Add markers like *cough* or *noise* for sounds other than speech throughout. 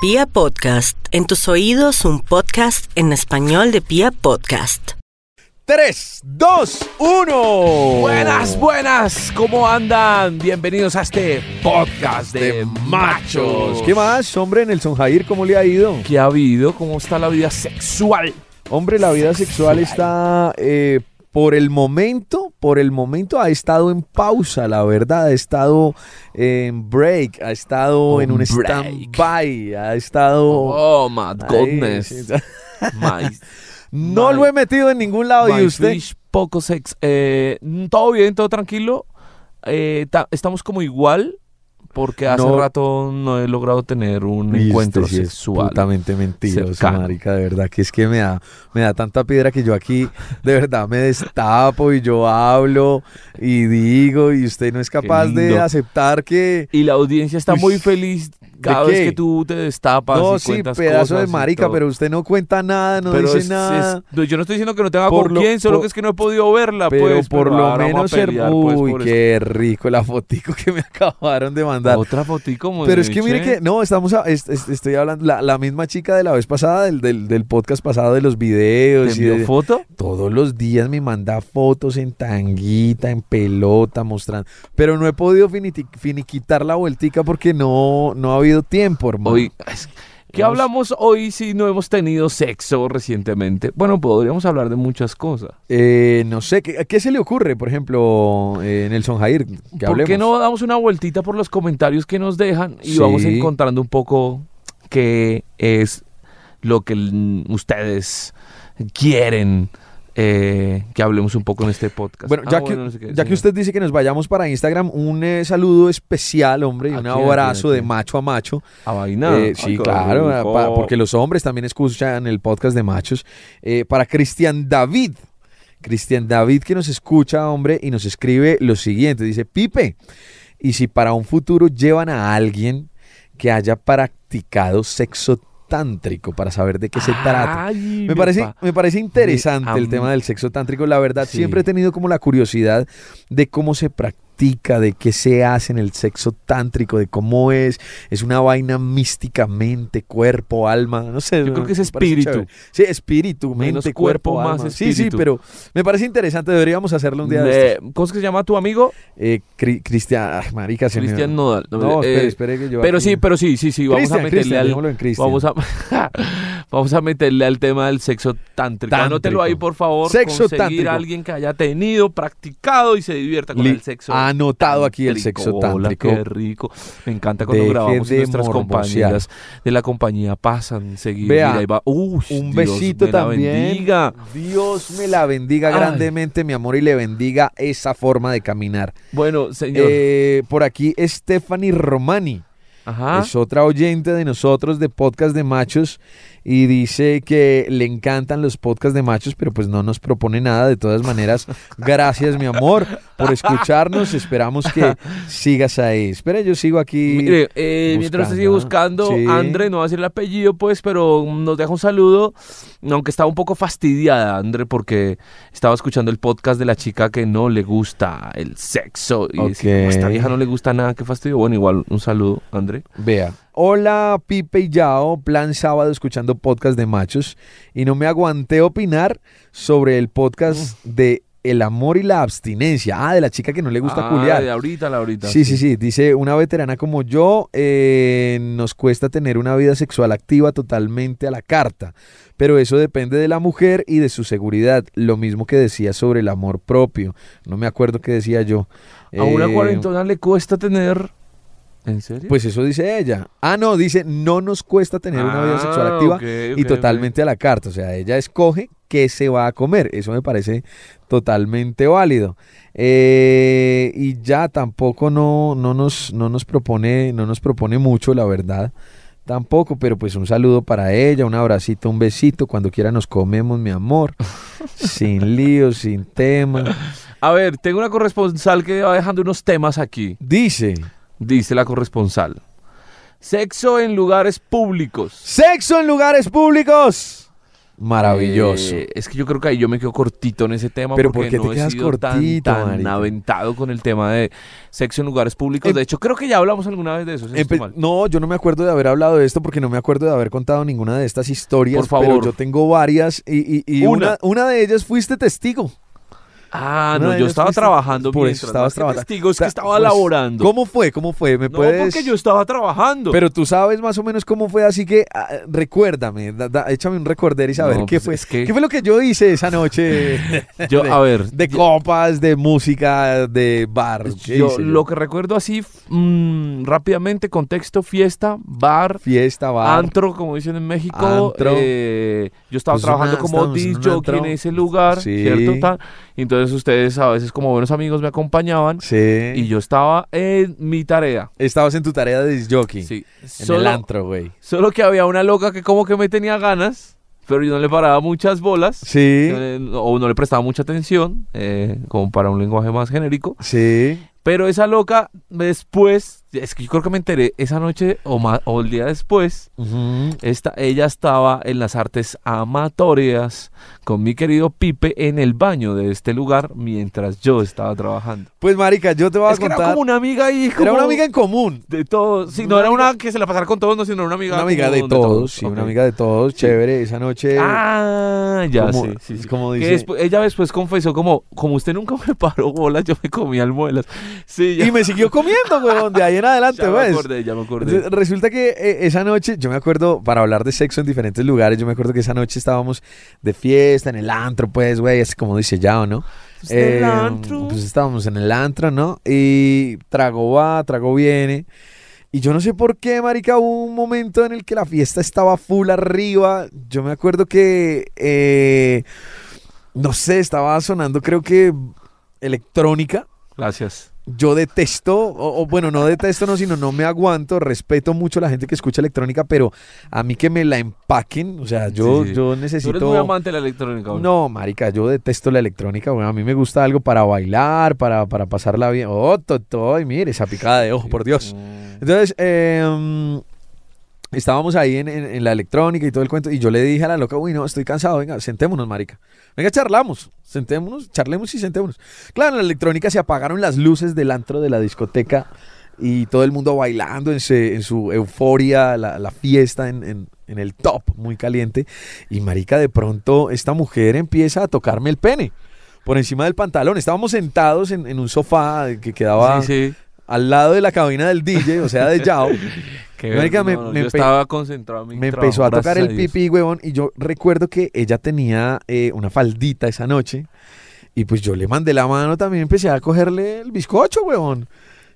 Pia Podcast, en tus oídos un podcast en español de Pia Podcast. 3, 2, 1. Buenas, buenas, ¿cómo andan? Bienvenidos a este podcast de, machos. ¿Qué más, hombre, Nelson Jair? ¿Cómo le ha ido? ¿Qué ha habido? ¿Cómo está la vida sexual? Hombre, la vida sexual está eh, por el momento, por el momento ha estado en pausa, la verdad, ha estado en break, ha estado en un stand-by, ha estado... Oh, my goodness. *laughs* My, *laughs* No My- lo he metido en ningún lado, my ¿y usted? fish, poco sex. Eh, todo bien, todo tranquilo. Eh, ta- estamos como igual porque hace No. rato no he logrado tener un Y encuentro usted sí es sexual. putamente mentiroso, cercano. marica, de verdad, que es que me da, me da tanta piedra que yo aquí, de verdad, me destapo y yo hablo y digo y usted no es capaz de aceptar que... Y la audiencia está Uy, muy feliz cada ¿de vez qué? que tú te destapas No, y sí, cuentas pedazo de cosas y marica, pero usted no cuenta nada, no Pero dice es- nada. es- no, yo no estoy diciendo que no tenga Por con lo- quién, solo por- que es que no he podido verla, pero pues. por pero lo menos ser... pelear, pues, Uy, qué rico la fotico que me *laughs* acabaron de mandar. Otra fotico Pero es que mire que, no, estamos, a- es- es- estoy hablando, la, la misma chica de la vez pasada, del, del, del podcast pasado de los ¿Te videos y envió de- foto? todos los días me manda fotos en tanguita, en pelota, mostrando. Pero no he podido finiquitar la vueltica porque no, no ha habido tiempo, hermano. Hoy, ¿Qué Hemos- hablamos hoy si no hemos tenido sexo recientemente? Bueno, podríamos hablar de muchas cosas. Eh, no sé, ¿qué, qué se le ocurre, por ejemplo, eh, Nelson Jair? Que ¿Por qué no damos una vueltita por los comentarios que nos dejan y Sí. vamos encontrando un poco qué es lo que ustedes quieren eh, que hablemos un poco en este podcast? Bueno, Ah, ya, que, no sé qué, ya que usted dice que nos vayamos para Instagram, un eh, saludo especial, hombre, y ¿A un abrazo de macho a macho. A vaina. Eh, sí, claro, pa- porque los hombres también escuchan el podcast de machos. Para Cristian David. Cristian David que nos escucha, hombre, y nos escribe lo siguiente. Dice, Pipe, y si para un futuro llevan a alguien que haya practicado sexo tántrico para saber de qué se trata. Me parece, me parece interesante el tema del sexo tántrico. La verdad, Sí. siempre he tenido como la curiosidad de cómo se practica, de qué se hace en el sexo tántrico, de cómo es. Es una vaina místicamente, cuerpo, alma, no sé. Yo creo que es espíritu. Sí, espíritu, Menos mente, cuerpo, cuerpo, más alma. Sí, sí, espíritu. pero me parece interesante. Deberíamos hacerlo un día de Eh, estos. ¿Cómo es que se llama tu amigo? Eh, Cri- Cristian, ay, marica, se me- Cristian Nodal. No, eh, espere, espere que yo Pero aquí- sí, pero sí, sí, sí. Vamos a meterle al. en. Vamos a, *laughs* vamos a meterle al tema del sexo tántrico. Anótelo ahí, por favor. Sexo tántrico. a alguien que haya tenido, practicado y se divierta con Li- el sexo. Anotado aquí el sexo tántrico. qué rico. Me encanta cuando Deje grabamos y de nuestras morbosear. compañeras de la compañía pasan seguido. Vea, Mira, ahí va. Uy, Un Dios besito me la también. bendiga. Dios me la bendiga Ay. grandemente, mi amor, y le bendiga esa forma de caminar. Bueno, señor. Eh, por aquí, Stephanie Romani. Ajá. Es otra oyente de nosotros de podcast de machos y dice que le encantan los podcasts de machos, pero pues no nos propone nada. De todas maneras, *laughs* gracias mi amor por escucharnos. Esperamos que *laughs* sigas ahí. Espera, yo sigo aquí. Mire, eh, mientras sigue buscando, sí. André, no va a decir el apellido, pues, pero nos deja un saludo, aunque estaba un poco fastidiada, André, porque estaba escuchando el podcast de la chica que no le gusta el sexo. Y decía, "Como a esta vieja no le gusta nada, qué fastidio. Bueno, igual, un saludo, Vea. Hola, Pipe y Yao, plan sábado escuchando podcast de machos y no me aguanté opinar sobre el podcast de El amor y la abstinencia. Ah, de la chica que no le gusta Ah, culiar. de ahorita, la ahorita. Sí, sí, sí. Dice, una veterana como yo, eh, nos cuesta tener una vida sexual activa totalmente a la carta. Pero eso depende de la mujer y de su seguridad. Lo mismo que decía sobre el amor propio. No me acuerdo qué decía yo. A una Eh, cuarentona le cuesta tener... ¿En serio? Pues eso dice ella. Ah, no, dice, no nos cuesta tener una vida Ah, sexual activa ok, y totalmente a la carta. O sea, ella escoge qué se va a comer. Eso me parece totalmente válido. Eh, y ya tampoco no, no, nos, no, nos propone, no nos propone mucho, la verdad. Tampoco, pero pues un saludo para ella, un abracito, un besito. Cuando quiera nos comemos, mi amor. *laughs* sin líos, sin tema. A ver, tengo una corresponsal que va dejando unos temas aquí. Dice, Dice la corresponsal. Sexo en lugares públicos. sexo en lugares públicos. Maravilloso. Eh, es que yo creo que ahí yo me quedo cortito en ese tema Pero porque ¿por qué no te he quedas sido tan- cortito, tan, aventado con el tema de sexo en lugares públicos. Em- de hecho, creo que ya hablamos alguna vez de eso. si no estoy Empe- mal. no, yo no me acuerdo de haber hablado de esto porque no me acuerdo de haber contado ninguna de estas historias. Por favor. Pero yo tengo varias y, y- y Una. una. Una, de ellas fuiste testigo. Ah, no, yo estaba trabajando por eso mientras, estabas trabajando. testigo, es O sea, que estaba pues, laborando. ¿Cómo fue? ¿Cómo fue? ¿Me No, puedes...? porque yo estaba trabajando. Pero tú sabes más o menos cómo fue, así que ah, recuérdame, da- da- échame un recorder y saber No, qué pues fue. es que- ¿Qué fue lo que yo hice esa noche? *laughs* yo, de, a ver, de copas, de música, de bar. ¿qué yo hice yo? lo que recuerdo así mm, rápidamente, contexto, fiesta, bar, Fiesta, bar. antro, como dicen en México. Antro. eh, yo estaba Pues trabajando una- como estábamos en un jockey en antro. ese lugar, Sí. ¿cierto? Tal. Entonces ustedes a veces como buenos amigos me acompañaban Sí. y yo estaba en mi tarea. Estabas en tu tarea de disc jockey. Sí. En Solo, el antro, güey. solo que había una loca que como que me tenía ganas, pero yo no le paraba muchas bolas. Sí. eh, o no le prestaba mucha atención, eh, como para un lenguaje más genérico. Sí. Pero esa loca después, es que yo creo que me enteré esa noche o, más, o el día después, esta, ella estaba en las artes amatorias con mi querido Pipe en el baño de este lugar mientras yo estaba trabajando. Pues, marica, yo te voy a Es que era como una amiga ahí. Era una amiga en común. de todos. Sí, una no era amiga- una que se la pasara con todos, no, sino una amiga. Una amiga de todos, sí, Ok. una amiga de todos, chévere, esa noche. Ah, ya, como, sí, sí, sí. como dice. ella después confesó como, como usted nunca me *laughs* paró bolas, yo me comía almuelas. Sí, ya, Y me siguió comiendo, weón, de ahí en adelante, ya me ¿ves? acordé, ya me acordé. Resulta que eh, esa noche, yo me acuerdo, para hablar de sexo en diferentes lugares, yo me acuerdo que esa noche estábamos de fiesta en el antro, pues, güey, es como dice ya, ¿o no? Pues en el Eh, antro. Pues estábamos en el antro, ¿no? Y trago va, trago viene. Y yo no sé por qué, marica, hubo un momento en el que la fiesta estaba full arriba. Yo me acuerdo que, eh, no sé, estaba sonando creo que electrónica. Gracias. Yo detesto, o, o bueno, no detesto, no, sino no me aguanto, respeto mucho a la gente que escucha electrónica, pero a mí que me la empaquen, o sea, yo, Sí, sí. yo Tú necesito... eres muy amante de la electrónica. bro. No, marica, yo detesto la electrónica, bueno, a mí me gusta algo para bailar, para, para pasarla bien. Oh, toto, ay, mire, esa picada de ojo, por Dios. Entonces, eh, estábamos ahí en, en- la electrónica y todo el cuento, y yo le dije a la loca, uy, no, estoy cansado, venga, sentémonos, marica. Venga, charlamos, sentémonos, charlemos y sentémonos. Claro, en la electrónica se apagaron las luces del antro de la discoteca y todo el mundo bailando en, en su euforia, la, la fiesta en, el top, muy caliente. Y marica, de pronto esta mujer empieza a tocarme el pene por encima del pantalón. Estábamos sentados en, en un sofá que quedaba Sí, sí. Al lado de la cabina del DJ, o sea, de *laughs* Yao. Qué me- no, no, me yo empe- estaba concentrado en mi Me trabajo, empezó a tocar el pipí, huevón, y yo recuerdo que ella tenía eh, una faldita esa noche. Y pues yo le mandé la mano también, empecé a cogerle el bizcocho, huevón.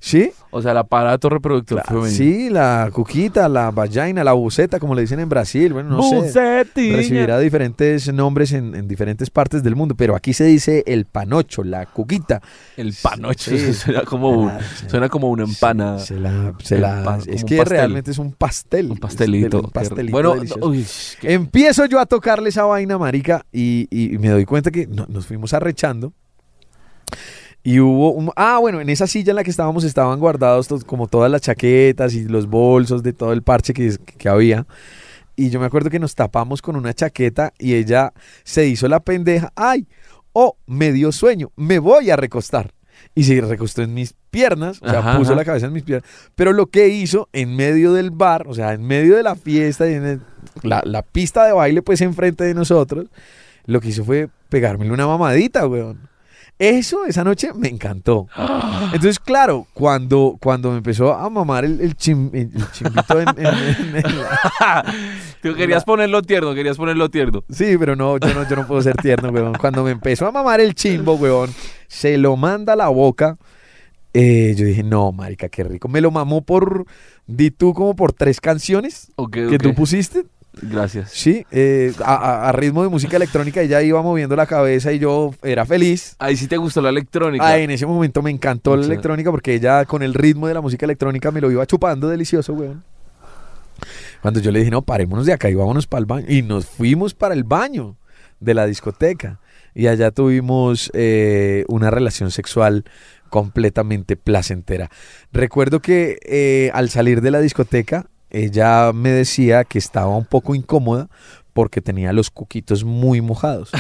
¿Sí? O sea, el aparato reproductor La- femenino. sí, la cuquita, la vagina, la buceta, como le dicen en Brasil. Bueno, no sé. Recibirá diferentes nombres en, en diferentes partes del mundo, pero aquí se dice el panocho, la cuquita. El panocho. Sí. Suena como, Ah, sí. suena como una empana. Se la, se El la- pan- es que realmente es un pastel. Un pastelito. Un pastelito. Bueno, uy, qué- Empiezo yo a tocarle esa vaina, marica, y, y me doy cuenta que no- nos fuimos arrechando. Y hubo un... Ah, bueno, en esa silla en la que estábamos estaban guardados como todas las chaquetas y los bolsos de todo el parche que, que había. Y yo me acuerdo que nos tapamos con una chaqueta y ella se hizo la pendeja. ¡Ay! Oh, me dio sueño. Me voy a recostar. Y se recostó en mis piernas, o sea, Ajá, puso ajá. la cabeza en mis piernas. Pero lo que hizo en medio del bar, o sea, en medio de la fiesta y en el- la, la pista de baile, pues enfrente de nosotros, lo que hizo fue pegármele una mamadita, weón. Eso esa noche me encantó. Entonces, claro, cuando, cuando me empezó a mamar el, el, chim- el- chimbito en, en- en- en la- *laughs* Tú querías ponerlo tierno, querías ponerlo tierno. Sí, pero no, yo no, yo no puedo ser tierno, weón. Cuando me empezó a mamar el chimbo, weón, se lo manda a la boca. eh, yo dije, no, marica, qué rico. Me lo mamó por, di tú, como por tres canciones que tú pusiste. Gracias. Sí, eh, a, ritmo de música electrónica ella iba moviendo la cabeza y yo era feliz. Ahí sí te gustó la electrónica. Ah, en ese momento me encantó la electrónica porque ella con el ritmo de la música electrónica me lo iba chupando delicioso, weón. Cuando yo le dije, no, parémonos de acá y vámonos para el baño. Y nos fuimos para el baño de la discoteca. Y allá tuvimos eh, una relación sexual completamente placentera. Recuerdo que eh, al salir de la discoteca, ella me decía que estaba un poco incómoda porque tenía los cuquitos muy mojados.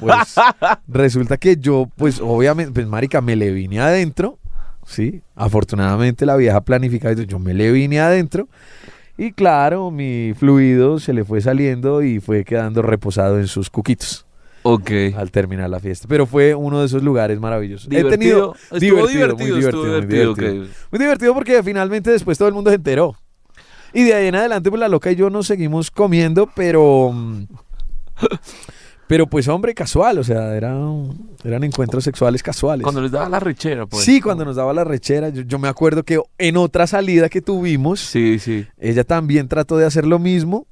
Pues *laughs* resulta que yo, pues obviamente, pues marica, me le vine adentro, ¿sí? Afortunadamente la vieja planificada, yo me le vine adentro y claro, mi fluido se le fue saliendo y fue quedando reposado en sus cuquitos Ok. al terminar la fiesta. Pero fue uno de esos lugares maravillosos. Divertido. He tenido Estuvo divertido, divertido, muy divertido, estuvo muy divertido. Muy divertido porque finalmente después todo el mundo se enteró. Y de ahí en adelante, pues la loca y yo nos seguimos comiendo, pero. mm, *laughs* Pero pues, hombre, casual, o sea, eran, eran encuentros sexuales casuales. Cuando les daba la rechera, pues. sí, cuando nos daba la rechera, yo, yo me acuerdo que en otra salida que tuvimos, Sí, sí. ella también trató de hacer lo mismo,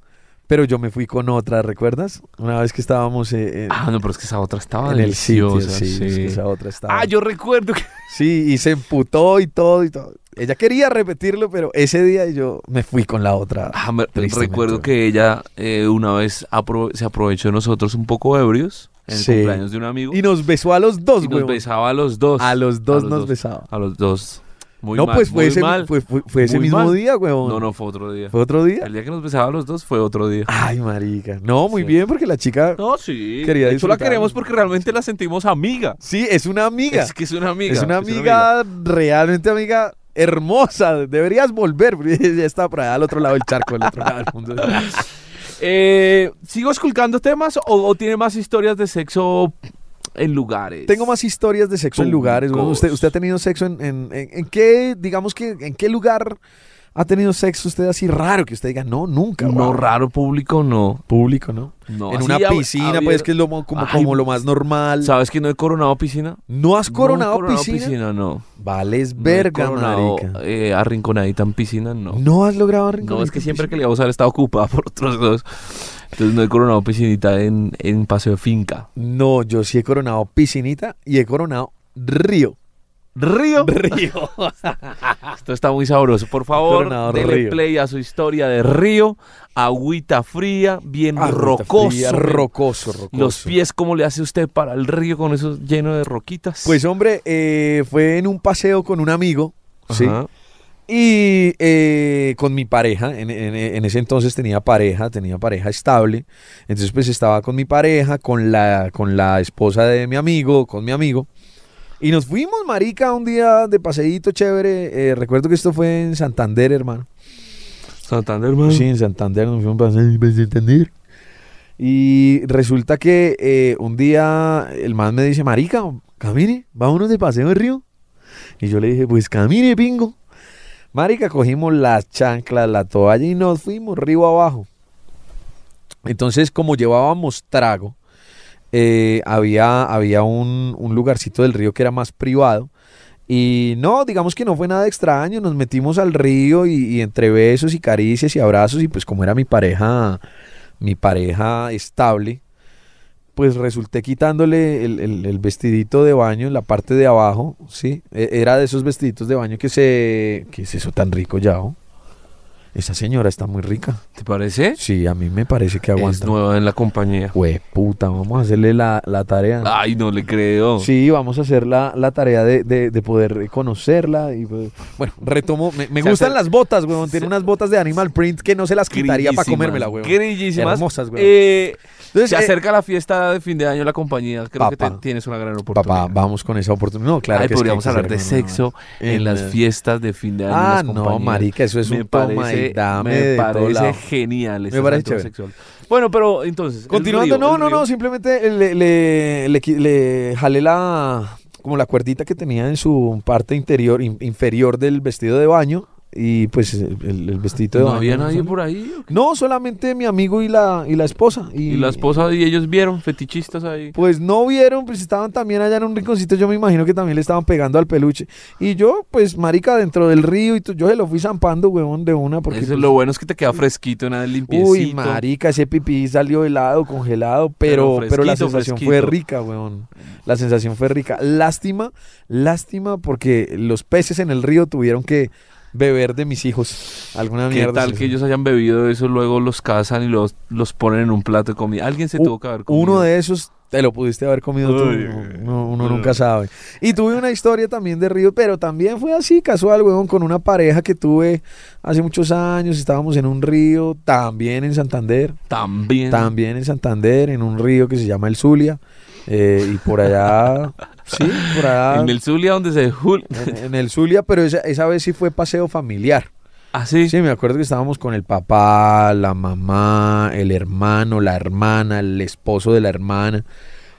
pero yo me fui con otra, ¿recuerdas? Una vez que estábamos eh, en, Ah, no, pero es que esa otra estaba en el sitio, deliciosa. sí, sí. es que esa otra estaba. Ah, yo recuerdo que... *laughs* Sí, y se emputó y todo y todo. Ella quería repetirlo, pero ese día yo me fui con la otra. Ah, me- recuerdo que ella eh, una vez apro- se aprovechó de nosotros un poco ebrios en el Sí. cumpleaños de un amigo. Y nos besó a los dos, y nos besaba a los dos. A los dos nos besaba. A los dos. Muy no, mal, pues fue muy ese, mal. fue, fue- fue ese mismo mal. día, huevón. No, no, fue otro día. ¿Fue otro día? El día que nos besaba a los dos fue otro día. Ay, marica. No, muy Sí. bien, porque la chica... No, sí. Quería de hecho la queremos porque realmente la sentimos amiga. Sí, es una amiga. Es que es una amiga. Es una amiga, realmente amiga hermosa. Deberías volver, *laughs* ya está por allá al otro lado del charco, al otro lado del mundo. *laughs* Eh, ¿Sigo esculcando temas o, o tiene más historias de sexo en lugares? Tengo más historias de sexo en lugares. ¿Usted, Públicos. ¿Usted ha tenido sexo en, en, en- en qué, digamos que, en qué lugar ha tenido sexo usted así raro que usted diga, no, nunca? No, wow"? raro público, no. Público, ¿no? No, en una piscina, haber- pues que es lo, mo- como, Ay, como lo más normal. ¿Sabes que no he coronado piscina? ¿No has coronado, No he piscina? no. Vales No he verga, coronado, marica. eh, arrinconadita en piscina, no. ¿No has logrado No, arrinconar es que siempre que piscina? le iba a usar estaba ocupada *laughs* por otros dos. Entonces no he coronado piscinita en, en paseo de finca. No, yo sí he coronado piscinita y he coronado río. Río. *laughs* Río. *laughs* Esto está muy sabroso. Por favor, Coronado dele Río. play a su historia de río. Agüita fría, bien Agüita rocoso. fría, men. rocoso, rocoso. Los pies, ¿cómo le hace usted para el río con eso lleno de roquitas? Pues hombre, eh, fue en un paseo con un amigo, ¿sí? Ajá. Y eh, con mi pareja, en, en- en ese entonces tenía pareja, tenía pareja estable. Entonces pues estaba con mi pareja, con la, con la esposa de mi amigo, con mi amigo. Y nos fuimos, marica, un día de paseíto chévere. Eh, recuerdo que esto fue en Santander, hermano. Santander, hermano. Sí, en Santander, nos fuimos para para Santander. Y resulta que eh, un día el man me dice, marica, camine, vámonos de paseo en río. Y yo le dije, pues camine, pingo. Marica, cogimos las chanclas, la toalla y nos fuimos río abajo. Entonces, como llevábamos trago, eh, había, había un, un lugarcito del río que era más privado. Y no, digamos que no fue nada extraño, nos metimos al río y, y entre besos y caricias y abrazos y pues como era mi pareja, mi pareja estable, pues resulté quitándole el, el- el vestidito de baño en la parte de abajo, ¿sí? E- Era de esos vestiditos de baño que se... ¿Qué es eso tan rico ya? Esa señora está muy rica. ¿Te parece? Sí, a mí me parece que Es aguanta. nueva en la compañía. Hue puta, vamos a hacerle la, la tarea. Ay, no le creo. Sí, vamos a hacer la, la tarea de, de- de poder conocerla. Y, pues, bueno, retomo. Me, gustan hace- las botas, weón. Tiene unas botas de Animal Print que no se las quitaría para comérmela, weón. Grillísimas. Hermosas, weón. Eh, Entonces, se eh, acerca la fiesta de fin de año la compañía. Creo que Papá. te- tienes una gran oportunidad. Papá, vamos con esa oportunidad. No, claro Ay, que es que podríamos que hablar de hacer, no, no, no. sexo en, las fiestas de fin de año. Ah, las no, marica, eso es me un toma parece, dame me de parece genial. ese Me parece chévere. sexual. Bueno, pero entonces. Continuando, río, no, no, no, simplemente le, le, le, qui- le jalé la, como la cuerdita que tenía en su parte interior, in- inferior del vestido de baño y pues el, el vestidito de ¿No había nadie por ahí? No, solamente mi amigo y la, y la esposa. Y, Y la esposa y ellos vieron fetichistas ahí. Pues no vieron, pues estaban también allá en un rinconcito, yo me imagino que también le estaban pegando al peluche. Y yo, pues, marica, dentro del río, y tú- yo se lo fui zampando, huevón, de una, porque... Eso pues, lo bueno es que te queda fresquito, nada limpiecito. Uy, marica, ese pipí salió helado, congelado, pero, Pero pero, la fresquito, sensación fue rica, weón. La sensación fue rica. Lástima, lástima, porque los peces en el río tuvieron que beber de mis hijos. Alguna ¿Qué mierda. tal que ellos hayan bebido eso, luego los cazan y los, los ponen en un plato de comida? Alguien se U- tuvo que haber comido. Uno de esos te lo pudiste haber comido tú. Uy, uno nunca sabe. Y tuve una historia también de río, pero también fue así, casual, weón, con una pareja que tuve hace muchos años. Estábamos en un río, también en Santander. También. También en Santander, en un río que se llama el Zulia. Eh, y por allá, sí, por allá. En el Zulia donde se... en- en el Zulia, pero esa, esa vez sí fue paseo familiar. ¿Ah, sí? Sí, me acuerdo que estábamos con el papá, la mamá, el hermano, la hermana, el esposo de la hermana.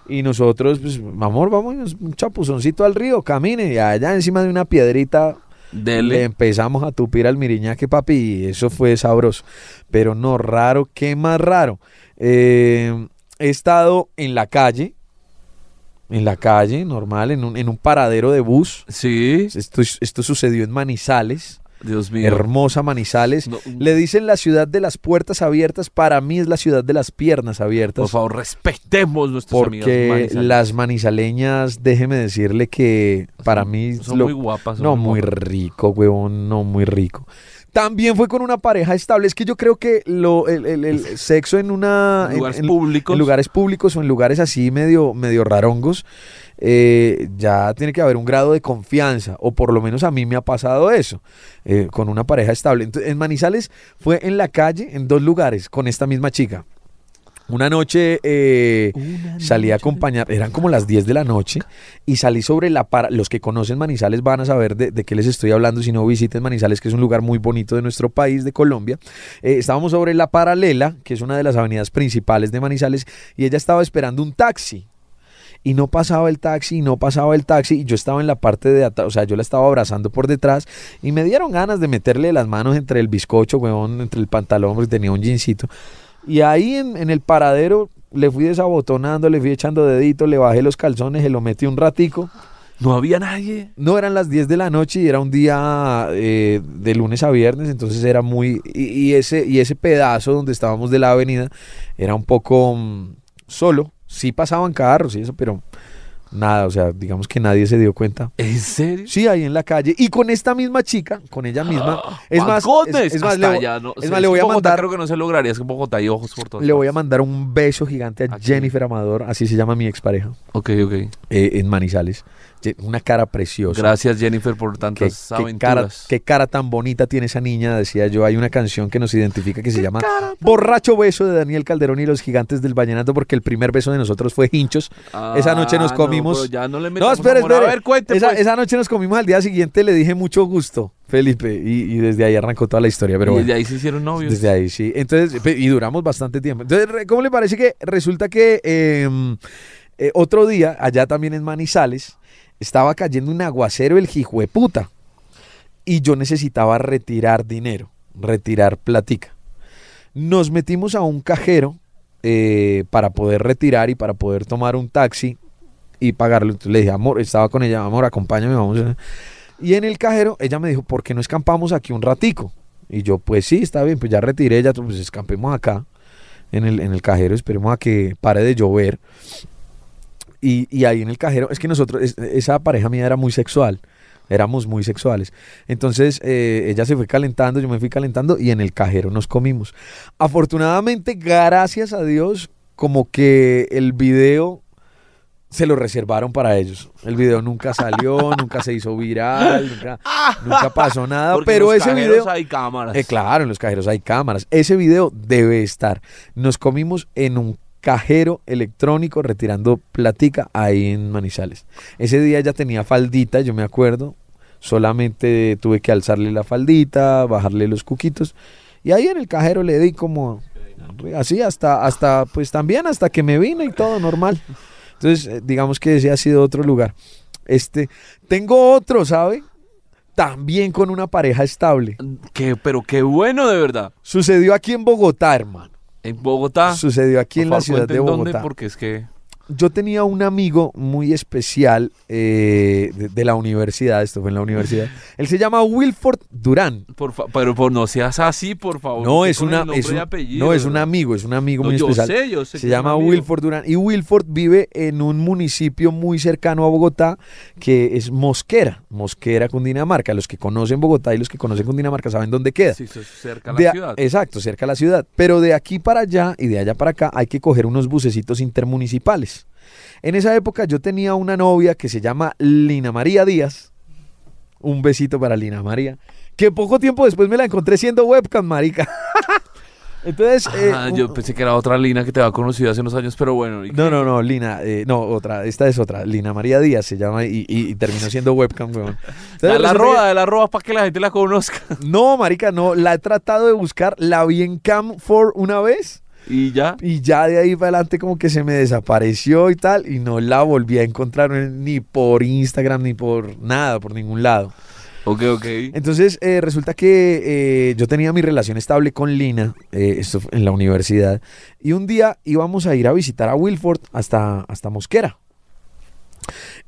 Y nosotros, pues, amor, vamos un chapuzoncito al río, camine. Y allá encima de una piedrita le empezamos a tupir al miriñaque, papi, y eso fue sabroso. Pero no, raro, ¿qué más raro? Eh, he estado en la calle, en la calle, normal, en un, en un paradero de bus. Sí. Esto, esto sucedió en Manizales. Dios mío. Hermosa Manizales. No, Le dicen la ciudad de las puertas abiertas, para mí es la ciudad de las piernas abiertas. Por favor, respetemos nuestros porque las manizaleñas, déjeme decirle que para mí Son lo- muy guapas. son no muy guapas. rico, huevón, no muy rico. También fue con una pareja estable. Es que yo creo que lo, el, el- el *laughs* sexo en una en- Lugares en- públicos. en lugares públicos o en lugares así medio, medio rarongos, eh, ya tiene que haber un grado de confianza, o por lo menos a mí me ha pasado eso, eh, con una pareja estable. Entonces, en Manizales fue en la calle, en dos lugares, con esta misma chica. Una noche eh, Una salí a acompañar, eran como las 10 de la noche, y salí sobre la para. Los que conocen Manizales van a saber de, de qué les estoy hablando si no visiten Manizales, que es un lugar muy bonito de nuestro país, de Colombia. Eh, estábamos sobre la paralela, que es una de las avenidas principales de Manizales, y ella estaba esperando un taxi. Y no pasaba el taxi, y no pasaba el taxi, y yo estaba en la parte de atrás, o sea, yo la estaba abrazando por detrás, y me dieron ganas de meterle las manos entre el bizcocho, huevón, entre el pantalón, porque tenía un jeansito. Y ahí en, en el paradero le fui desabotonando, le fui echando deditos, le bajé los calzones, se lo metí un ratico. No había nadie. No eran las 10 de la noche y era un día eh, de lunes a viernes, entonces era muy... Y, y ese, y ese pedazo donde estábamos de la avenida era un poco mm, solo. Sí pasaban carros y eso, pero nada, o sea, digamos que nadie se dio cuenta. ¿En serio? Sí, ahí en la calle. Y con esta misma chica, con ella misma. Es más, es, es más, le, allá, no. es más, le voy a mandar... Creo que no se lograría. Es que Bogotá hay ojos por todas Le voy a mandar un beso gigante a. Jennifer Amador, así se llama mi expareja, Ok, ok. eh, en Manizales. Una cara preciosa. Gracias, Jennifer, por Qué, tantas qué cara, aventuras. qué cara tan bonita tiene esa niña, decía yo. Hay una canción que nos identifica que se llama Borracho Beso de Daniel Calderón y los Gigantes del Vallenato, porque el primer beso de nosotros fue hinchos. esa noche nos Ah, comimos- No, ya no le No, espere, amor. A espere. ver, cuente, esa, pues. esa noche nos comimos al día siguiente, le dije mucho gusto, Felipe, y, y desde ahí arrancó toda la historia. Pero y bueno. desde ahí se hicieron novios. Desde ahí, sí. Entonces, y duramos bastante tiempo. Entonces, ¿cómo le parece que resulta que eh, eh, otro día, allá también en Manizales, estaba cayendo un aguacero el puta y yo necesitaba retirar dinero, retirar platica. Nos metimos a un cajero eh, para poder retirar y para poder tomar un taxi y pagarlo. Entonces le dije, amor, estaba con ella, amor, acompáñame, vamos. a-". Y en el cajero ella me dijo, ¿por qué no escampamos aquí un ratico? Y yo, pues sí, está bien, pues ya retiré, ya pues escampemos acá en el, en el cajero, esperemos a que pare de llover. Y, y ahí en el cajero, es que nosotros, es- esa pareja mía era muy sexual, éramos muy sexuales. Entonces eh, ella se fue calentando, yo me fui calentando y en el cajero nos comimos. Afortunadamente, gracias a Dios, como que el video se lo reservaron para ellos. El video nunca salió, *laughs* nunca se hizo viral, nunca, nunca pasó *laughs* nada, Porque pero en los ese video... hay cámaras. Eh, claro, en los cajeros hay cámaras. Ese video debe estar. Nos comimos en un cajero electrónico retirando platica ahí en Manizales. Ese día ella tenía faldita, yo me acuerdo. Solamente tuve que alzarle la faldita, bajarle los cuquitos. Y ahí en el cajero le di como así hasta, hasta, pues también hasta que me vino y todo normal. Entonces, eh, digamos que ese ha sido otro lugar. Este, tengo otro, ¿sabe? También con una pareja estable. Qué- pero qué bueno, de verdad. Sucedió aquí en Bogotá, hermano. En Bogotá. Sucedió aquí en la ciudad de Bogotá. dónde, porque es que... Yo tenía un amigo muy especial eh, de, de la universidad, esto fue en la universidad. *laughs* Él se llama Wilford Durán. Por fa- pero por no seas así, por favor. No, es una, un, apellido, no, es un amigo, es un amigo No, muy yo especial. sé, yo sé Se llama. Wilford Durán. Y Wilford vive en un municipio muy cercano a Bogotá, que es Mosquera, Mosquera, Cundinamarca. Los que conocen Bogotá y los que conocen Cundinamarca saben dónde queda. Sí, cerca a De la a- ciudad. Exacto, cerca de la ciudad. Pero de aquí para allá y de allá para acá hay que coger unos bucecitos intermunicipales. En esa época yo tenía una novia que se llama Lina María Díaz. Un besito para Lina María. Que poco tiempo después me la encontré siendo webcam, marica. *laughs* Entonces. Ah, eh, yo un- pensé que era otra Lina que te había conocido hace unos años, pero bueno. ¿y No, no, no, Lina, eh, no, otra, esta es otra, Lina María Díaz se llama y, y- y terminó siendo webcam, weón. Entonces, la roba, de la roba para que la gente la conozca. no, marica, no, la he tratado de buscar, la vi en Cam for una vez Y ya. y ya de ahí para adelante como que se me desapareció y tal y no la volví a encontrar ni por Instagram ni por nada, por ningún lado. Ok, ok. Entonces eh, resulta que eh, yo tenía mi relación estable con Lina, eh, esto en la universidad, y un día íbamos a ir a visitar a Wilford hasta, hasta Mosquera.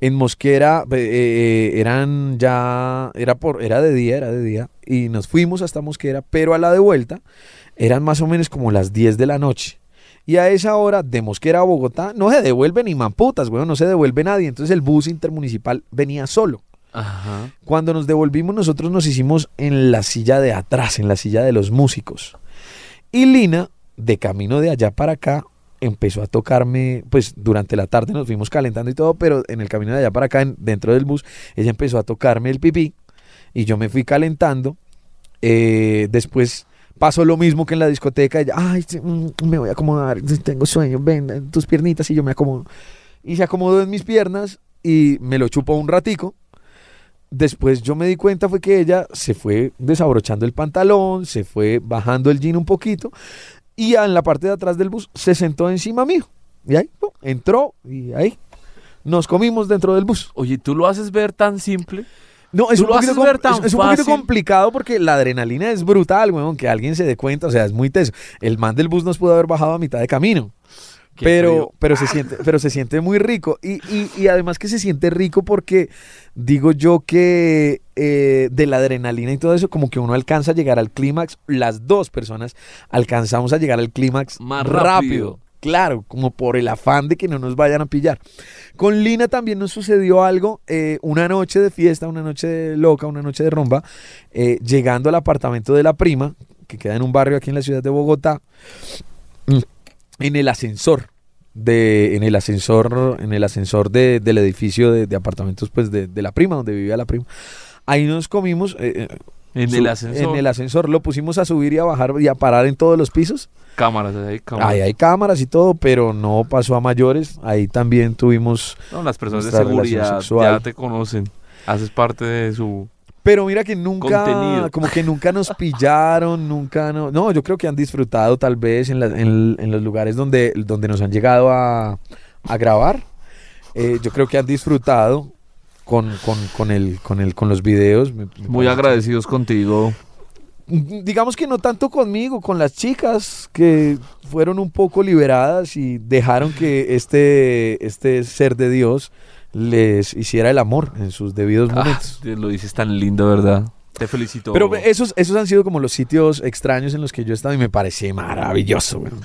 En Mosquera eran ya, era, por, era de día, era de día, y nos fuimos hasta Mosquera, pero a la de vuelta eran más o menos como las 10 de la noche. Y a esa hora, de Mosquera a Bogotá, no se devuelve ni mamputas, güey, no se devuelve nadie. Entonces el bus intermunicipal venía solo. Ajá. Cuando nos devolvimos, nosotros nos hicimos en la silla de atrás, en la silla de los músicos. Y Lina, de camino de allá para acá, empezó a tocarme, pues durante la tarde nos fuimos calentando y todo, pero en el camino de allá para acá, en- dentro del bus, ella empezó a tocarme el pipí y yo me fui calentando. Eh, después pasó lo mismo que en la discoteca. Ella, ay, mm, me voy a acomodar, tengo sueño, ven, en tus piernitas y yo me acomodo. Y se acomodó en mis piernas y me lo chupó un ratico. Después yo me di cuenta fue que ella se fue desabrochando el pantalón, se fue bajando el jean un poquito y en la parte de atrás del bus se sentó encima mío. Y ahí entró y ahí nos comimos dentro del bus. Oye, ¿tú lo haces ver tan simple? No, es un, poquito, haces ver com- tan es, es un poquito fácil. complicado porque la adrenalina es brutal, weón, que alguien se dé cuenta, o sea, es muy teso. El man del bus nos pudo haber bajado a mitad de camino. Qué Pero, frío. pero, se siente, pero se siente muy rico. Y, y- y además que se siente rico porque digo yo que eh, de la adrenalina y todo eso, como que uno alcanza a llegar al clímax, las dos personas alcanzamos a llegar al clímax Más rápido. rápido. Claro, como por el afán de que no nos vayan a pillar. Con Lina también nos sucedió algo, eh, una noche de fiesta, una noche de loca, una noche de rumba, eh, llegando al apartamento de la prima, que queda en un barrio aquí en la ciudad de Bogotá, en el ascensor de en el ascensor en el ascensor de- del edificio de, de apartamentos pues de, la prima donde vivía la prima ahí nos comimos eh, En el ascensor. en el ascensor lo pusimos a subir y a bajar y a parar en todos los pisos Cámaras, ahí, cámaras. ahí hay cámaras y todo pero no pasó a mayores ahí también tuvimos No, las personas de seguridad ya te conocen. Haces parte de su... Pero mira que nunca, Contenido. *laughs* como que nunca nos pillaron, nunca, no, no, yo creo que han disfrutado tal vez en, la- en- en los lugares donde, donde nos han llegado a, a grabar. Eh, yo creo que han disfrutado con, con, con, el, con, el, con los videos. Muy agradecidos contigo. Digamos que no tanto conmigo, con las chicas que fueron un poco liberadas y dejaron que este, este ser de Dios les hiciera el amor en sus debidos Ah, momentos. lo dices tan lindo, ¿verdad? Te felicito. Pero esos, esos han sido como los sitios extraños en los que yo he estado y me parece maravilloso. weón.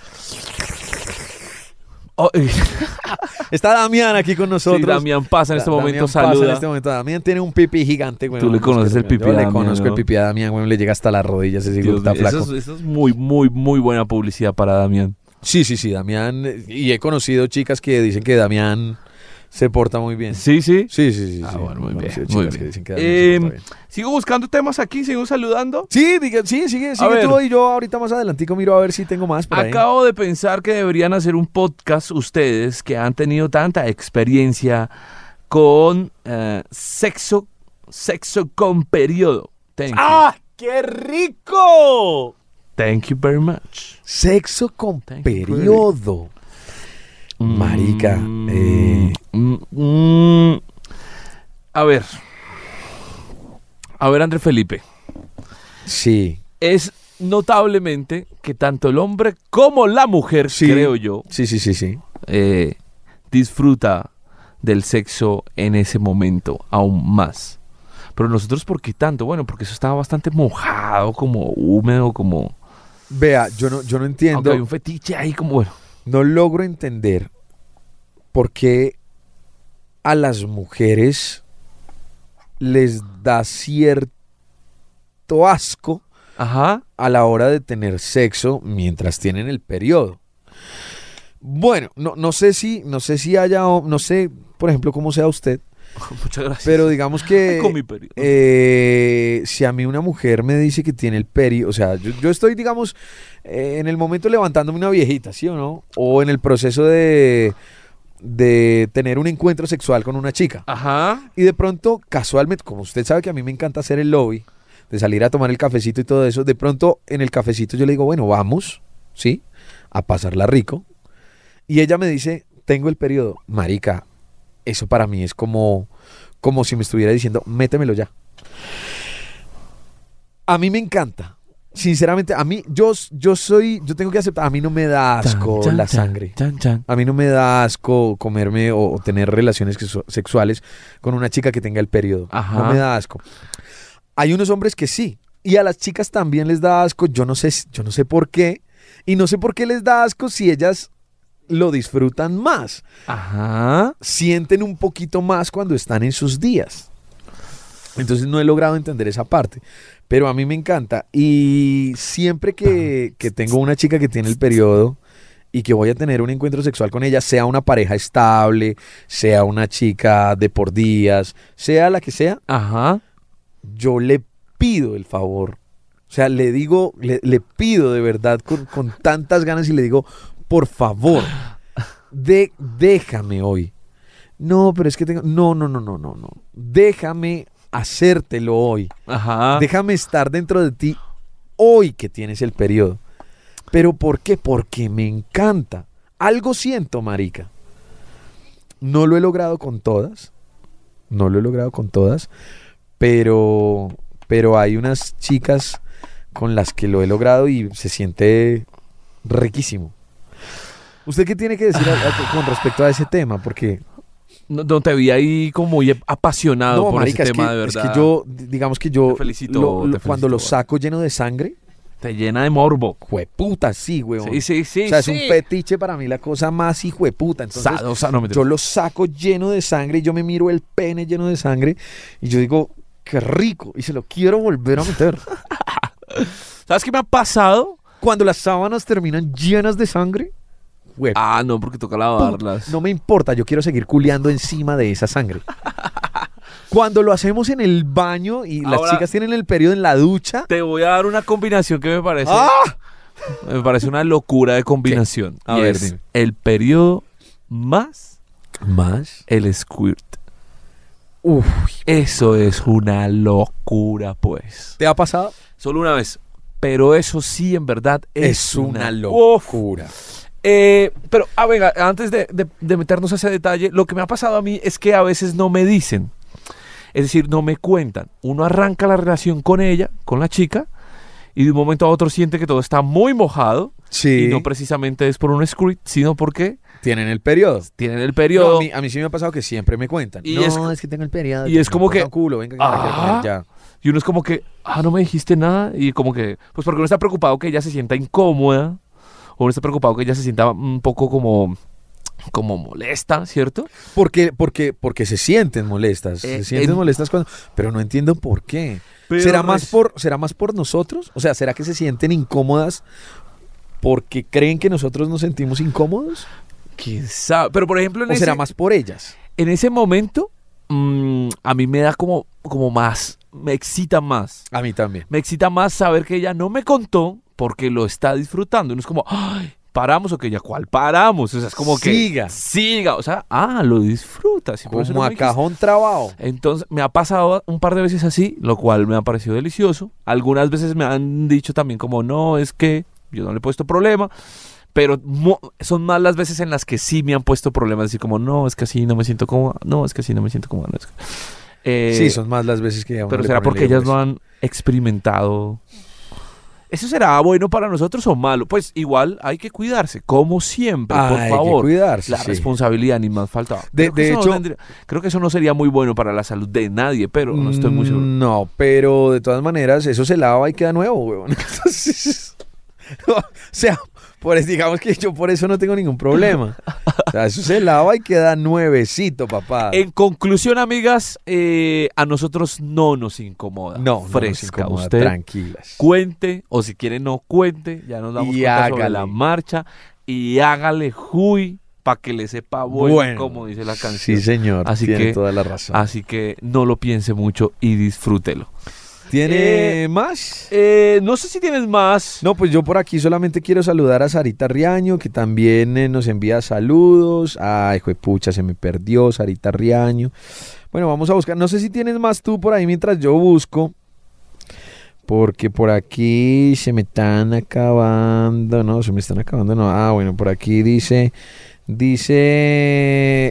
Oh, *laughs* Está Damián aquí con nosotros. sí, Damián pasa en este Da- momento, Damián pasa saluda. En este momento. Damián tiene un pipí gigante, weón. Tú le conoces el pipí Yo a le conozco ¿no? el pipí a Damián, weón. Le llega hasta las rodillas ese Dios está flaco. eso, es, eso es muy, muy, muy buena publicidad para Damián. Sí, sí, sí, Damián. Y he conocido chicas que dicen que Damián se porta muy bien. Sí, sí. Sí, sí, sí. Ah, sí. bueno, muy bien, muy bien. porta bien. Sigo buscando temas aquí, sigo saludando. Sí, diga, sí, sigue, sigue tú y yo ahorita más adelantico miro a ver si tengo más por ahí. Acabo de pensar que deberían hacer un podcast ustedes que han tenido tanta experiencia con eh, sexo, sexo con periodo. Thank you. ¡Ah! ¡Qué rico! Thank you very much. Sexo con Thank periodo. Marica, Mm, eh. mm, mm. a ver. A ver, André Felipe. Sí, Es notablemente que tanto el hombre como la mujer, Sí. creo yo, sí, sí, sí, sí. eh, disfruta del sexo en ese momento aún más. Pero nosotros, ¿por qué tanto? Bueno, porque eso estaba bastante mojado, como húmedo, como... Vea, yo no, yo no Aunque entiendo, hay un fetiche ahí como, bueno... no logro entender por qué a las mujeres les da cierto asco Ajá. a la hora de tener sexo mientras tienen el periodo. Bueno, no, no sé si, no sé si haya, no sé, por ejemplo, cómo sea usted, *laughs* Muchas gracias. pero digamos que *laughs* Con mi periodo. eh, si a mí una mujer me dice que tiene el peri, o sea, yo, yo estoy, digamos, eh, en el momento levantándome una viejita, ¿sí o no? O en el proceso de, de tener un encuentro sexual con una chica. Ajá. Y de pronto, casualmente, como usted sabe que a mí me encanta hacer el lobby, de salir a tomar el cafecito y todo eso, de pronto en el cafecito yo le digo, bueno, vamos, ¿sí? A pasarla rico. Y ella me dice, tengo el periodo. Marica, eso para mí es como, como si me estuviera diciendo, métemelo ya. A mí me encanta. Sinceramente, a mí, yo, yo soy, yo tengo que aceptar, a mí no me da asco la sangre. A mí no me da asco comerme o, o tener relaciones sexu- sexuales con una chica que tenga el periodo. Ajá. No me da asco. Hay unos hombres que sí. Y a las chicas también les da asco. Yo no sé, yo no sé por qué. Y no sé por qué les da asco si ellas lo disfrutan más. Ajá. Sienten un poquito más cuando están en sus días. Entonces no he logrado entender esa parte. Pero a mí me encanta. Y siempre que, que tengo una chica que tiene el periodo y que voy a tener un encuentro sexual con ella, sea una pareja estable, sea una chica de por días, sea la que sea, Ajá. yo le pido el favor. O sea, le digo, le, le pido de verdad con, con tantas ganas y le digo, por favor, de, déjame hoy. No, pero es que tengo... No, no, no, no, no, no. Déjame hacértelo hoy. Ajá. Déjame estar dentro de ti hoy que tienes el periodo. ¿Pero por qué? Porque me encanta. Algo siento, marica. No lo he logrado con todas. No lo he logrado con todas. Pero, pero hay unas chicas con las que lo he logrado y se siente riquísimo. ¿Usted qué tiene que decir a- a- con respecto a ese tema? Porque No, no te vi ahí como muy apasionado por marica, ese es, tema que, de es verdad. que yo, digamos que yo, Te felicito, lo- lo- te cuando lo saco lleno de sangre, Te llena de morbo. jueputa, sí, weón. Sí, sí, sí. o sea, es un fetiche para mí la cosa más hijueputa. Entonces, Sa- o sea, no me yo lo saco lleno de sangre y yo me miro el pene lleno de sangre y yo digo, qué rico, y se lo quiero volver a meter. *laughs* ¿Sabes qué me ha pasado? Cuando las sábanas terminan llenas de sangre, Ah, no, porque toca lavarlas. no me importa, yo quiero seguir culeando encima de esa sangre. *laughs* Cuando lo hacemos en el baño y las chicas tienen el periodo en la ducha. Te voy a dar una combinación que me parece. ¡Ah! Me parece una locura de combinación. A Y ver, es dime. el periodo más Más. el squirt. Uf. Eso es una locura, pues. ¿Te ha pasado? Solo una vez. Pero eso sí, en verdad, es, Es una locura. Eh, pero, ah, venga, antes de, de- de meternos a ese detalle, lo que me ha pasado a mí es que a veces no me dicen. Es decir, no me cuentan. Uno arranca la relación con ella, con la chica, y de un momento a otro siente que todo está muy mojado. Sí. Y no precisamente es por un script, sino porque Tienen el periodo. tienen el No, periodo. a, mí, a mí sí me ha pasado que siempre me cuentan. Y no, es- es, que tengo el periodo. y es como que- culo, venga, Ah. ya. Y uno es como que, ah, no me dijiste nada. Y como que, pues porque uno está preocupado que ella se sienta incómoda. Uno está preocupado que ella se sienta un poco como, como molesta, ¿cierto? Porque, porque, porque se sienten molestas. Eh, se sienten en- molestas cuando. Pero no entiendo por qué. Pero ¿Será más, por, ¿Será más por nosotros? O sea, ¿será que se sienten incómodas porque creen que nosotros nos sentimos incómodos? ¿Quién sabe? Pero por ejemplo, en, ¿O ese, será más por ellas? en ese momento, mm, a mí me da como, como más, me excita más. A mí también. Me excita más saber que ella no me contó porque lo está disfrutando. No es como, ay, paramos o que ya, ¿cuál paramos? O sea, es como que. Siga. Siga. O sea, ah, lo disfruta. sí, por eso Como no a me dijiste. cajón trabajo. Entonces, me ha pasado un par de veces así, lo cual me ha parecido delicioso. Algunas veces me han dicho también como, no, es que yo no le he puesto problema. Pero mo- son más las veces en las que sí me han puesto problemas, así como, no, es que así no me siento cómoda, no, es que así no me siento cómoda. no, es que-". Eh, sí, son más las veces que a uno Pero le será porque ellas lío, no han experimentado. ¿Eso será bueno para nosotros o malo? Pues igual hay que cuidarse, como siempre, pues. por Hay favor. que cuidarse. La sí. responsabilidad ni más faltaba. De- Creo que de eso no hecho- tendría- creo que eso no sería muy bueno para la salud de nadie, pero no estoy muy seguro. No, pero de todas maneras, eso se lava y queda nuevo, weón. *laughs* *laughs* O sea, por eso, digamos que yo por eso no tengo ningún problema. *laughs* O sea, eso se lava y queda nuevecito, papá. En conclusión, amigas, eh, a nosotros no nos incomoda. no, no nos fresca. incomoda, Usted tranquilas. cuente, o si quiere no cuente, ya nos damos Y cuenta sobre hágale. la marcha. y hágale juy para que le sepa bueno, Bueno. como dice la canción. Sí, señor. Así tiene que- toda la razón. Así que no lo piense mucho y disfrútelo. ¿Tiene eh, más? Eh, no sé si tienes más. No, pues yo por aquí solamente quiero saludar a Sarita Riaño, que también eh, nos envía saludos. Ay, pucha, se me perdió Sarita Riaño. Bueno, vamos a buscar. No sé si tienes más tú por ahí mientras yo busco. Porque por aquí se me están acabando. No, se me están acabando. No. Ah, bueno, por aquí dice. Dice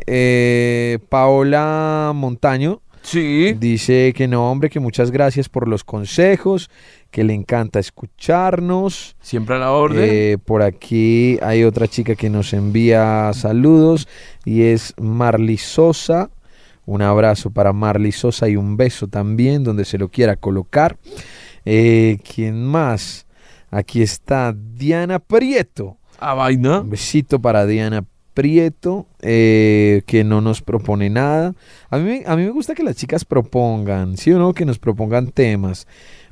eh, Paola Montaño. Sí. Dice que no, hombre, que muchas gracias por los consejos, que le encanta escucharnos. Siempre a la orden. Eh, por aquí hay otra chica que nos envía saludos y es Marly Sosa. Un abrazo para Marly Sosa y un beso también donde se lo quiera colocar. Eh, ¿Quién más? Aquí está Diana Prieto. a vaina. Un besito para Diana Prieto, eh, que no nos propone nada. A mí, me- a mí me gusta que las chicas propongan, ¿sí o no? Que nos propongan temas.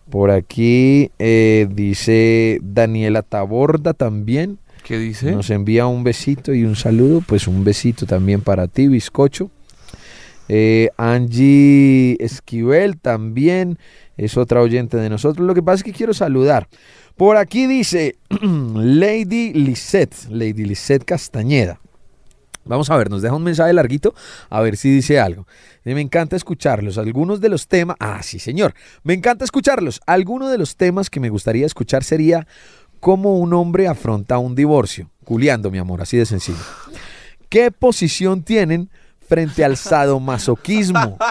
Por aquí eh, dice Daniela Taborda también. ¿Qué dice? Nos envía un besito y un saludo. Pues un besito también para ti, bizcocho. Eh, Angie Esquivel también es otra oyente de nosotros. Lo que pasa es que quiero saludar. Por aquí dice *clears throat* Lady Lisette, Lady Lisette Castañeda. Vamos a ver, nos deja un mensaje larguito, a ver si dice algo. Eh, Me encanta escucharlos. Algunos de los temas. Ah, sí, señor. Me encanta escucharlos. Algunos de los temas que me gustaría escuchar sería cómo un hombre afronta un divorcio. Culeando, mi amor, así de sencillo. ¿Qué posición tienen frente al sadomasoquismo? *laughs*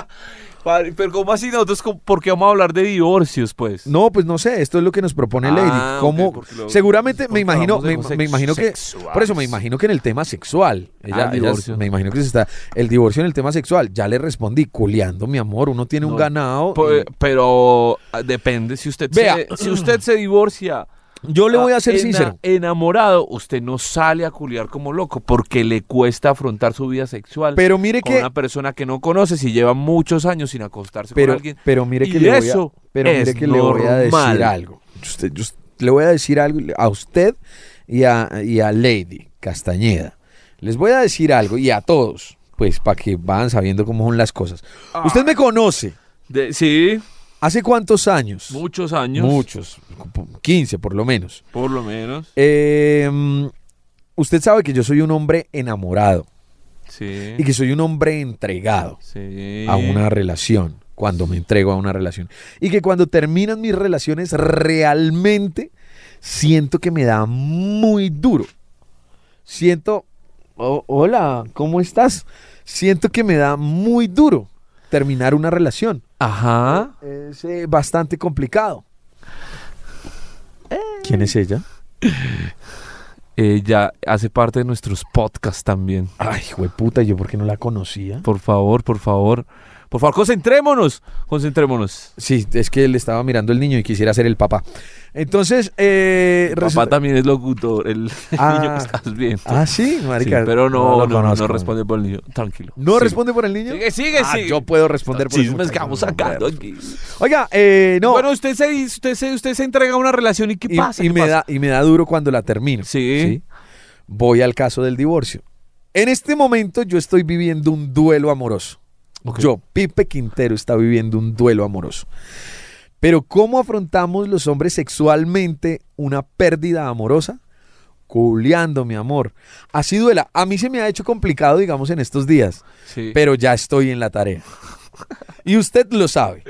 Padre, Pero ¿cómo así nosotros? ¿Por qué vamos a hablar de divorcios, pues? No, pues no sé, esto es lo que nos propone Lady. Ah, ¿Cómo? lo- Seguramente me imagino, me, imagino que, sexuales. por eso me imagino que en el tema sexual, ella, Ah, el ella- divorcio. me imagino que se está, el divorcio en el tema sexual, ya le respondí, culeando, mi amor, uno tiene un ganado. Y- Pero ah, depende. Si usted, Vea. se, si usted se divorcia yo le voy a ser ena- sincero. enamorado, usted no sale a culiar como loco porque le cuesta afrontar su vida sexual Pero mire con que, una persona que no conoce si lleva muchos años sin acostarse pero, con alguien. pero mire que le voy a, pero mire que le voy a decir algo. Usted- yo- le voy a decir algo a usted y a, y a Lady Castañeda. Les voy a decir algo y a todos, pues para que vayan sabiendo cómo son las cosas. Usted me conoce. De- sí, ¿Hace cuántos años? muchos años. Muchos, 15 por lo menos. Por lo menos. Eh, mm, usted sabe que yo soy un hombre enamorado Sí. y que soy un hombre entregado sí. a una relación, cuando me entrego a una relación. Y que cuando terminan mis relaciones realmente siento que me da muy duro. Siento, "Oh, hola, ¿cómo estás? Siento que me da muy duro terminar una relación. Ajá. Es eh, bastante complicado. ¿Quién es ella? Ella hace parte de nuestros podcasts también. Ay, puta, yo por qué no la conocía. Por favor, por favor. Por favor, concentrémonos. Concentrémonos. Sí, es que le estaba mirando el niño y quisiera ser el papá. Entonces, eh, Papá resulta- también es locutor, el Ah. *laughs* niño que estás viendo. Ah, sí, marica. Sí, pero no, no, responde por el niño. Tranquilo. ¿No Sigue. responde por el niño? Sigue, sigue, Ah, sigue. yo puedo responder por el vamos sacando aquí. Oiga, eh, no. Bueno, usted se, usted, se, usted se entrega a una relación y ¿qué y, pasa? y ¿Qué me pasa? da, y me da duro cuando la termino. Sí. Voy al caso del divorcio. En este momento yo estoy viviendo un duelo amoroso. Yo, Pipe Quintero, está viviendo un duelo amoroso. Pero ¿cómo afrontamos los hombres sexualmente una pérdida amorosa? Culeando, mi amor. Así duela. A mí se me ha hecho complicado, digamos, en estos días. Sí. Pero ya estoy en la tarea. Y usted lo sabe.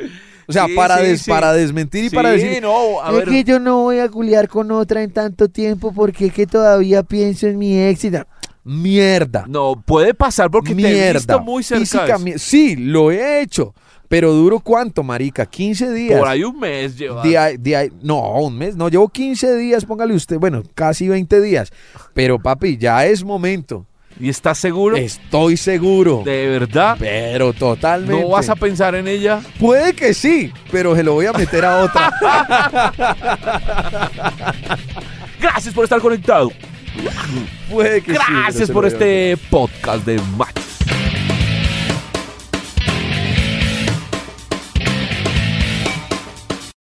O sea, Sí, para, sí, des- sí. para desmentir y para decir, no, a es ver. que yo no voy a culiar con otra en tanto tiempo porque es que todavía pienso en mi da- mierda. No, puede pasar porque te he mierda. visto muy cerca. Sí, lo he hecho. Pero duro cuánto, marica? 15 días. Por ahí un mes lleva. No, un mes. No, llevo 15 días, póngale usted. Bueno, casi 20 días. Pero papi, ya es momento. ¿Y estás seguro? Estoy seguro. ¿De verdad? Pero totalmente. ¿No vas a pensar en ella? Puede que sí, pero se lo voy a meter a otra. *laughs* Gracias por estar conectado. Puede que Gracias por este podcast de Max.